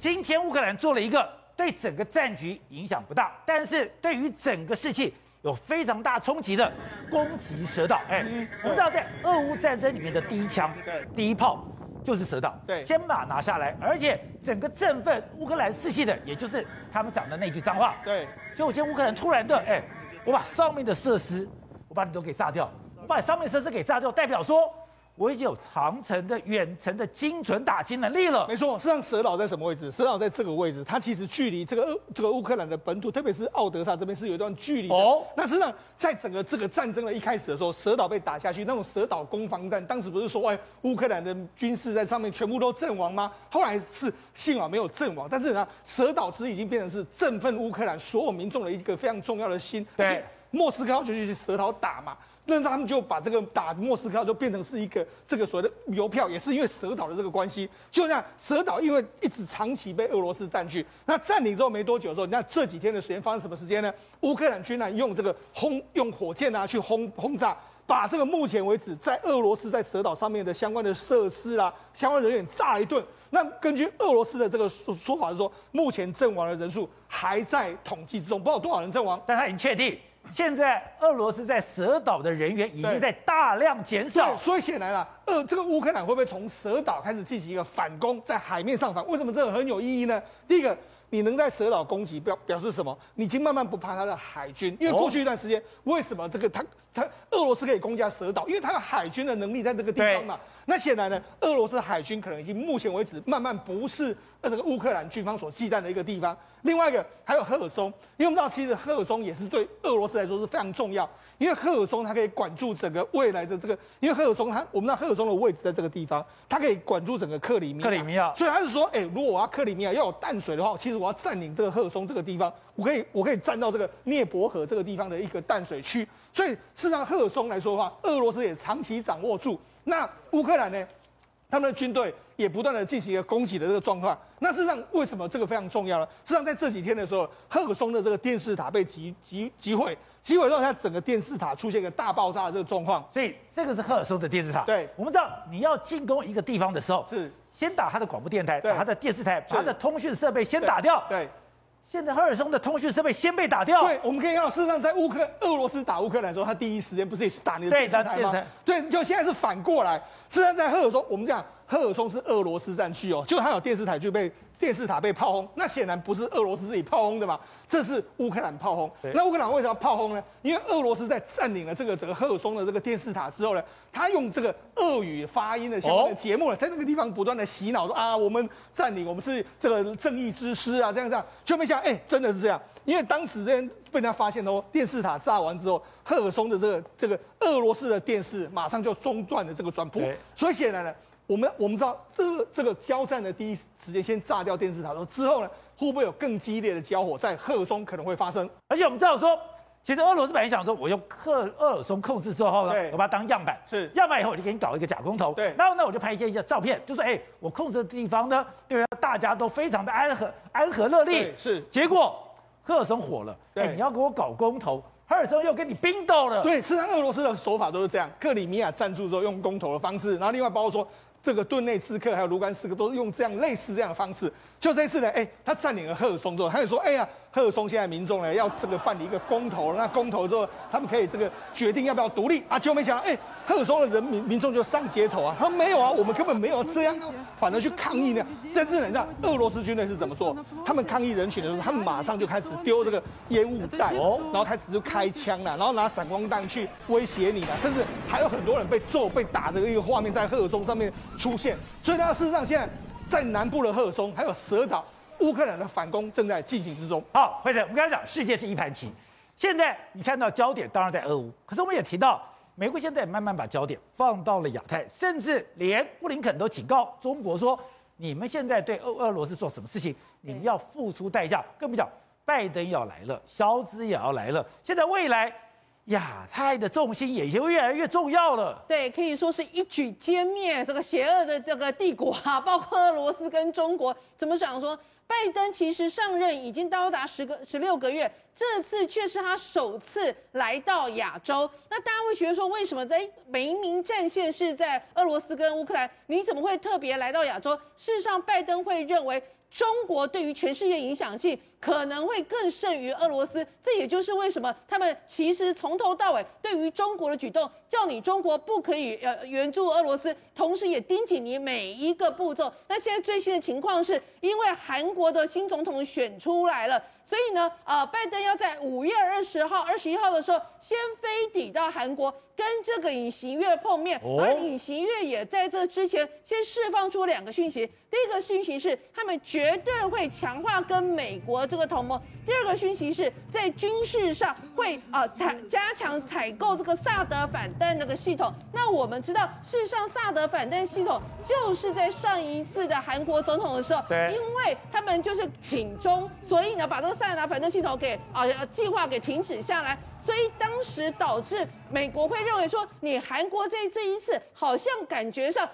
今天乌克兰做了一个对整个战局影响不大，但是对于整个士气有非常大冲击的攻击蛇岛。哎，我们知道在俄乌战争里面的第一枪、第一炮就是蛇岛，对，先把它拿下来，而且整个振奋乌克兰士气的，也就是他们讲的那句脏话。对，结果今天乌克兰突然的，哎，我把上面的设施，我把你都给炸掉，我把上面设施给炸掉，代表说。我已经有长程的远程的精准打击能力了。没错，实际上蛇岛在什么位置？蛇岛在这个位置，它其实距离这个乌这个乌克兰的本土，特别是奥德萨这边是有一段距离的。哦，那实际上在整个这个战争的一开始的时候，蛇岛被打下去，那种蛇岛攻防战，当时不是说哎乌克兰的军事在上面全部都阵亡吗？后来是幸好没有阵亡，但是呢，蛇岛其实已经变成是振奋乌克兰所有民众的一个非常重要的心。对，莫斯科就去蛇岛打嘛。那他们就把这个打莫斯科就变成是一个这个所谓的邮票，也是因为蛇岛的这个关系。就这样，蛇岛因为一直长期被俄罗斯占据，那占领之后没多久的时候，那这几天的时间发生什么时间呢？乌克兰军呢用这个轰用火箭啊去轰轰炸，把这个目前为止在俄罗斯在蛇岛上面的相关的设施啊、相关人员炸了一顿。那根据俄罗斯的这个说说法是说，目前阵亡的人数还在统计之中，不知道多少人阵亡，但他已经确定。现在俄罗斯在蛇岛的人员已经在大量减少，所以显然了，呃，这个乌克兰会不会从蛇岛开始进行一个反攻，在海面上反？为什么这个很有意义呢？第一个，你能在蛇岛攻击，表表示什么？你已经慢慢不怕他的海军，因为过去一段时间，为什么这个他他俄罗斯可以攻击蛇岛？因为他的海军的能力在这个地方嘛。那显然呢，俄罗斯海军可能已经目前为止慢慢不是呃这个乌克兰军方所忌惮的一个地方。另外一个还有赫尔松，因为我们知道其实赫尔松也是对俄罗斯来说是非常重要，因为赫尔松它可以管住整个未来的这个，因为赫尔松它我们知道赫尔松的位置在这个地方，它可以管住整个克里米亚。克里米亚，所以他是说，哎，如果我要克里米亚要有淡水的话，其实我要占领这个赫尔松这个地方，我可以我可以占到这个涅伯河这个地方的一个淡水区。所以事实上赫尔松来说的话，俄罗斯也长期掌握住。那乌克兰呢？他们的军队也不断的进行一个攻击的这个状况。那事实上，为什么这个非常重要呢？事实上，在这几天的时候，赫尔松的这个电视塔被击击击毁，击毁之后，它整个电视塔出现一个大爆炸的这个状况。所以，这个是赫尔松的电视塔。对，我们知道，你要进攻一个地方的时候，是先打它的广播电台，把它的电视台，把它的通讯设备先打掉。对。现在赫尔松的通讯设备先被打掉。对，我们可以看到，事实上，在乌克俄罗斯打乌克兰的时候，他第一时间不是也是打你的电视台吗？对，对，就现在是反过来。事实上，在赫尔松，我们讲赫尔松是俄罗斯战区哦，就他有电视台就被。电视塔被炮轰，那显然不是俄罗斯自己炮轰的嘛，这是乌克兰炮轰。那乌克兰为什么要炮轰呢？因为俄罗斯在占领了这个整个赫尔松的这个电视塔之后呢，他用这个俄语发音的相关的节目呢，在那个地方不断的洗脑说啊，我们占领，我们是这个正义之师啊，这样这样，就没想到哎，真的是这样。因为当时这边被人家发现哦，电视塔炸完之后，赫尔松的这个这个俄罗斯的电视马上就中断了这个转播，所以显然呢。我们我们知道，这个这个交战的第一时间先炸掉电视塔，之后呢，会不会有更激烈的交火在赫尔松可能会发生？而且我们知道说，其实俄罗斯本来想说，我用赫俄尔松控制之后呢，我把它当样板，是样板以后我就给你搞一个假公投，对，然后呢我就拍一些一些照片，就说哎，我控制的地方呢，对，大家都非常的安和安和乐利，是。结果赫尔松火了，对，你要给我搞公投，赫尔松又跟你冰斗了，对，实际上俄罗斯的手法都是这样，克里米亚占住之后用公投的方式，然后另外包括说。这个顿内刺客还有卢甘斯克都是用这样类似这样的方式。就这一次呢，哎，他占领了赫尔松之后，他就说，哎呀，赫尔松现在民众呢要这个办理一个公投，那公投之后，他们可以这个决定要不要独立啊。结果没想到，哎，赫尔松的人民民众就上街头啊，他说没有啊，我们根本没有这样，反而去抗议呢。甚至你知道俄罗斯军队是怎么做？他们抗议人群的时候，他们马上就开始丢这个烟雾弹，然后开始就开枪了，然后拿闪光弹去威胁你了，甚至还有很多人被揍、被打的一个画面在赫尔松上面出现。所以，呢事实上现在。在南部的赫尔松，还有蛇岛，乌克兰的反攻正在进行之中。好，辉诚，我们刚才讲世界是一盘棋，现在你看到焦点当然在俄乌，可是我们也提到，美国现在慢慢把焦点放到了亚太，甚至连布林肯都警告中国说，你们现在对俄俄罗斯做什么事情，你们要付出代价。更不讲，拜登要来了，萧兹也要来了，现在未来。亚太的重心也就越来越重要了。对，可以说是一举歼灭这个邪恶的这个帝国啊，包括俄罗斯跟中国。怎么讲说？拜登其实上任已经高达十个十六个月，这次却是他首次来到亚洲。那大家会觉得说，为什么在明明战线是在俄罗斯跟乌克兰，你怎么会特别来到亚洲？事实上，拜登会认为。中国对于全世界影响性可能会更胜于俄罗斯，这也就是为什么他们其实从头到尾对于中国的举动，叫你中国不可以呃援助俄罗斯，同时也盯紧你每一个步骤。那现在最新的情况是，因为韩国的新总统选出来了。所以呢，呃，拜登要在五月二十号、二十一号的时候先飞抵到韩国，跟这个尹锡悦碰面。而尹锡悦也在这之前先释放出两个讯息：第一个讯息是他们绝对会强化跟美国这个同盟；第二个讯息是在军事上会啊采加强采购这个萨德反弹那个系统。那我们知道，事实上萨德反弹系统就是在上一次的韩国总统的时候，对，因为他们就是挺中，所以呢，把这个。萨德反弹系统给啊计划给停止下来，所以当时导致美国会认为说，你韩国这这一次好像感觉上，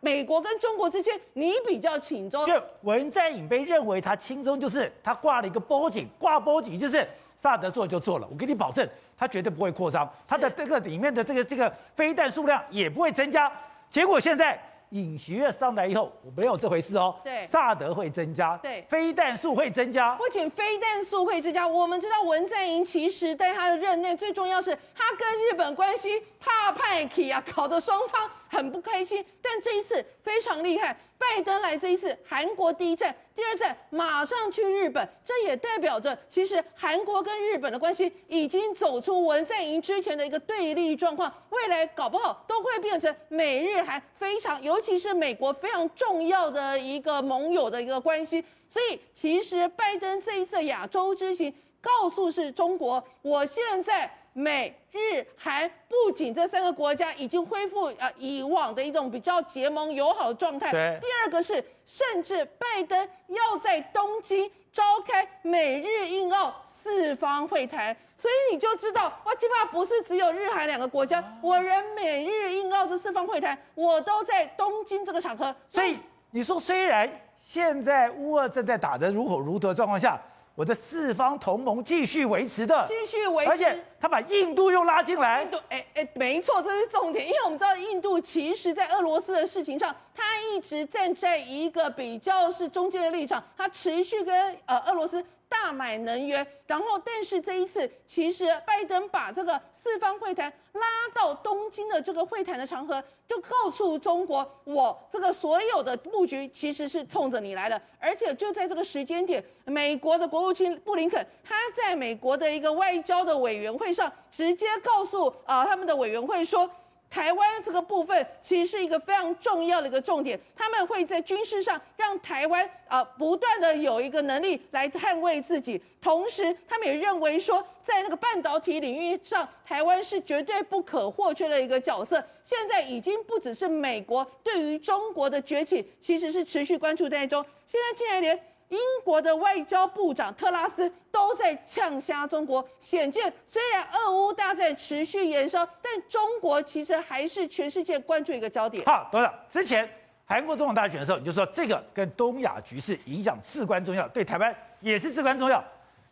美国跟中国之间你比较轻松。因为文在寅被认为他轻松，就是他挂了一个波警，挂波警就是萨德做就做了，我给你保证，他绝对不会扩张，他的这个里面的这个这个飞弹数量也不会增加。结果现在。尹锡悦上来以后，我没有这回事哦。对，萨德会增加，对，飞弹数会增加。不仅飞弹数会增加，我们知道文在寅其实在他的任内，最重要是他跟日本关系怕派气啊，搞得双方很不开心。但这一次非常厉害，拜登来这一次韩国第一站。第二站马上去日本，这也代表着其实韩国跟日本的关系已经走出文在寅之前的一个对立状况，未来搞不好都会变成美日韩非常，尤其是美国非常重要的一个盟友的一个关系。所以其实拜登这一次亚洲之行，告诉是中国，我现在。美日韩不仅这三个国家已经恢复啊以往的一种比较结盟友好的状态，第二个是甚至拜登要在东京召开美日印澳四方会谈，所以你就知道哇，基本上不是只有日韩两个国家，我人美日印澳这四方会谈，我都在东京这个场合。所以你说，虽然现在乌俄正在打得如火如荼的状况下。我的四方同盟继续维持的，继续维持，而且他把印度又拉进来。印度，哎哎，没错，这是重点，因为我们知道印度其实在俄罗斯的事情上，他一直站在一个比较是中间的立场，他持续跟呃俄罗斯。大买能源，然后但是这一次，其实拜登把这个四方会谈拉到东京的这个会谈的场合，就告诉中国，我这个所有的布局其实是冲着你来的，而且就在这个时间点，美国的国务卿布林肯他在美国的一个外交的委员会上，直接告诉啊、他们的委员会说。台湾这个部分其实是一个非常重要的一个重点，他们会在军事上让台湾啊不断的有一个能力来捍卫自己，同时他们也认为说，在那个半导体领域上，台湾是绝对不可或缺的一个角色。现在已经不只是美国对于中国的崛起，其实是持续关注在中，现在竟然连。英国的外交部长特拉斯都在呛瞎中国，显见虽然俄乌大战持续延烧，但中国其实还是全世界关注一个焦点。好，董事长，之前韩国总统大选的时候，你就说这个跟东亚局势影响至关重要，对台湾也是至关重要。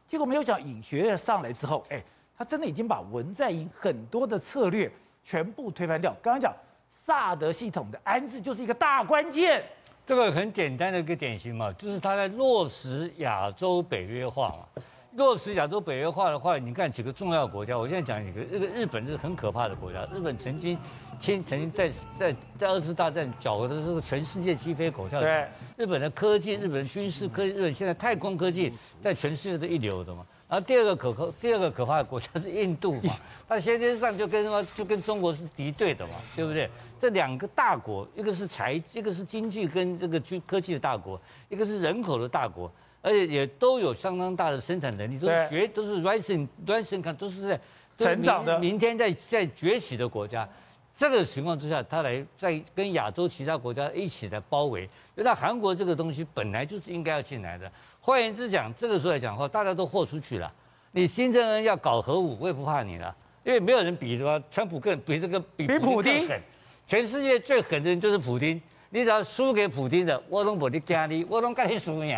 结果没有讲尹锡悦上来之后，哎，他真的已经把文在寅很多的策略全部推翻掉。刚刚讲萨德系统的安置就是一个大关键。这个很简单的一个典型嘛，就是他在落实亚洲北约化嘛。落实亚洲北约化的话，你看几个重要国家，我现在讲几个，日本日本是很可怕的国家。日本曾经曾经在在在二次大战搅的这个全世界鸡飞狗跳。对。日本的科技，日本的军事科技，日本现在太空科技在全世界是一流的嘛。然后第二个可可第二个可怕的国家是印度嘛，它先天上就跟什么就跟中国是敌对的嘛，对不对？这两个大国，一个是财，一个是经济跟这个军科技的大国，一个是人口的大国，而且也都有相当大的生产能力，都是绝都是 rising rising，看都是在成长的，明天在在崛起的国家。这个情况之下，他来在跟亚洲其他国家一起来包围，因为韩国这个东西本来就是应该要进来的。换言之讲，这个时候来讲的话，大家都豁出去了。你金正恩要搞核武，我也不怕你了，因为没有人比什么川普更比这个比普丁狠。全世界最狠的人就是普丁。你只要输给普丁的，我都不你惊你，我都跟你输赢，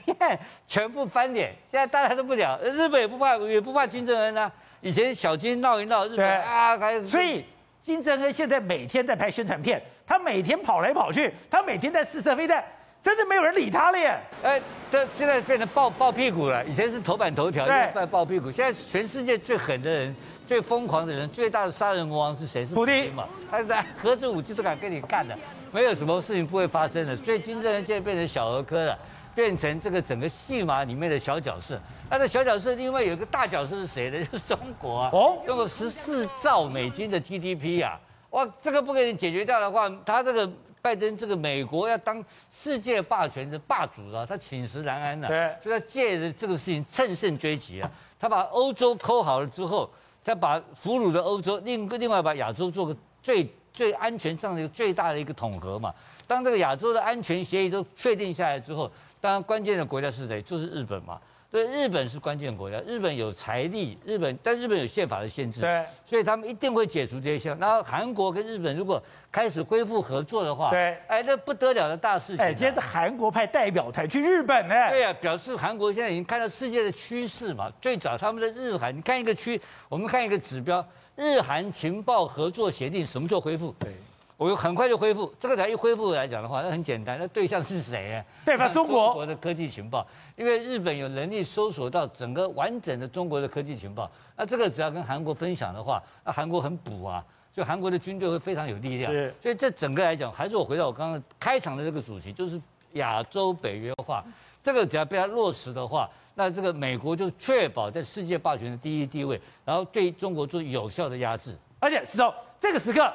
全部翻脸，现在大家都不了，日本也不怕，也不怕金正恩啊。以前小金闹一闹，日本啊，还所以金正恩现在每天在拍宣传片，他每天跑来跑去，他每天在试射飞弹。真的没有人理他了耶！哎，这现在变成抱抱屁股了。以前是头版头条，现在抱屁股。现在全世界最狠的人、最疯狂的人、最大的杀人魔王是谁？是普京嘛？他在核子武器都敢跟你干的，没有什么事情不会发生的。所以金正恩现在变成小儿科了，变成这个整个戏码里面的小角色。那这小角色另外有一个大角色是谁呢？就是中国啊！哦，用了十四兆美金的 GDP 啊！哇，这个不给你解决掉的话，他这个。拜登这个美国要当世界霸权的霸主啊，他寝食难安呐、所以他借着这个事情乘胜追击啊，他把欧洲抠好了之后，再把俘虏的欧洲另另外把亚洲做个最最安全上的一个最大的一个统合嘛。当这个亚洲的安全协议都确定下来之后，当然关键的国家是谁？就是日本嘛。对，日本是关键国家，日本有财力，日本但日本有宪法的限制，对，所以他们一定会解除这些项。然后韩国跟日本如果开始恢复合作的话，对，哎，那不得了的大事情。哎，今天是韩国派代表团去日本呢。对啊，表示韩国现在已经看到世界的趋势嘛。最早他们的日韩，你看一个区，我们看一个指标，日韩情报合作协定什么时候恢复？对。我很快就恢复，这个才一恢复来讲的话，那很简单，那对象是谁啊？对吧？中国。中国的科技情报，因为日本有能力搜索到整个完整的中国的科技情报，那这个只要跟韩国分享的话，那韩国很补啊，所以韩国的军队会非常有力量。所以这整个来讲，还是我回到我刚刚开场的这个主题，就是亚洲北约化，这个只要被它落实的话，那这个美国就确保在世界霸权的第一地位，然后对中国做有效的压制。而且，石头，这个时刻。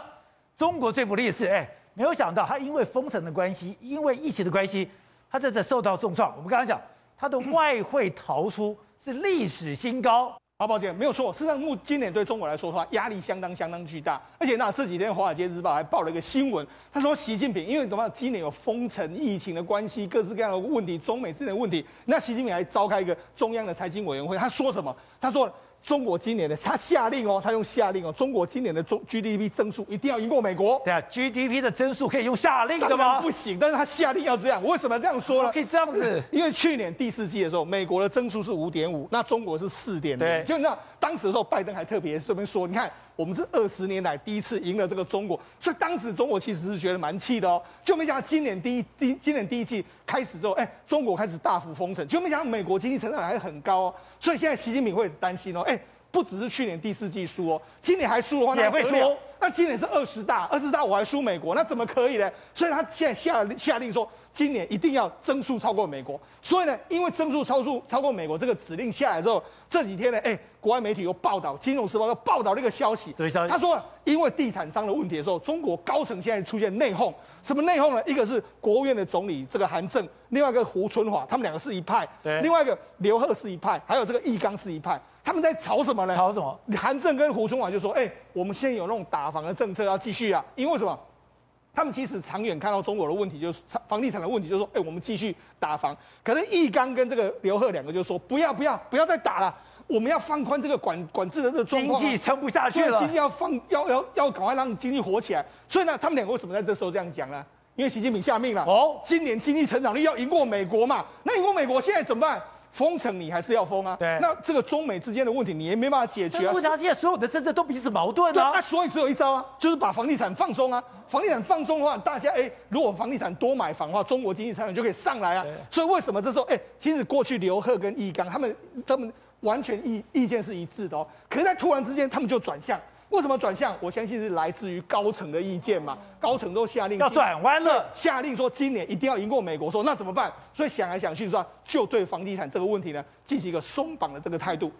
中国最不利的是，哎，没有想到他因为封城的关系，因为疫情的关系，他这次受到重创。我们刚刚讲，他的外汇逃出是历史新高。好，宝姐没有错，事实上，目今年对中国来说的话，压力相当相当巨大。而且那这几天《华尔街日报》还报了一个新闻，他说习近平因为怎么？今年有封城、疫情的关系，各式各样的问题，中美之间的问题，那习近平还召开一个中央的财经委员会，他说什么？他说。中国今年的他下令哦，他用下令哦，中国今年的中 GDP 增速一定要赢过美国。对啊，GDP 的增速可以用下令的吗？不行，但是他下令要这样。为什么这样说呢？可以这样子，因为去年第四季的时候，美国的增速是五点五，那中国是四点零。就你知道，当时的时候，拜登还特别这边说，你看。我们是二十年来第一次赢了这个中国，所以当时中国其实是觉得蛮气的哦，就没想到今年第一第今年第一季开始之后，哎，中国开始大幅封城，就没想到美国经济成长还很高哦，所以现在习近平会很担心哦，哎，不只是去年第四季输哦，今年还输的话，也会输。那今年是二十大，二十大我还输美国，那怎么可以呢？所以他现在下下令说，今年一定要增速超过美国。所以呢，因为增速超速超过美国这个指令下来之后，这几天呢，哎，国外媒体又报道，《金融时报》又报道了一个消息，他说，因为地产商的问题的时候，中国高层现在出现内讧。什么内讧呢？一个是国务院的总理这个韩正，另外一个胡春华，他们两个是一派；对，另外一个刘鹤是一派，还有这个易纲是一派。他们在吵什么呢？吵什么？韩正跟胡春华就说：“哎，我们现在有那种打房的政策要继续啊，因为什么？”他们其实长远看到中国的问题，就是房地产的问题，就是说，哎，我们继续打房。可能易纲跟这个刘鹤两个就说，不要不要不要再打了，我们要放宽这个管管制的这个状况。经济撑不下去了，经济要放要要要赶快让经济活起来。所以呢，他们两个为什么在这时候这样讲呢？因为习近平下命了，哦，今年经济成长率要赢过美国嘛。那赢过美国现在怎么办？封城你还是要封啊？对，那这个中美之间的问题你也没办法解决啊。为啥现在所有的政策都彼此矛盾啊？那所以只有一招啊，就是把房地产放松啊。房地产放松的话，大家哎，如果房地产多买房的话，中国经济成长就可以上来啊。所以为什么这时候哎，其实过去刘鹤跟易纲他们他们完全意意见是一致的哦，可是在突然之间他们就转向。为什么转向？我相信是来自于高层的意见嘛。高层都下令要转弯了，下令说今年一定要赢过美国。说那怎么办？所以想来想去说，就对房地产这个问题呢，进行一个松绑的这个态度。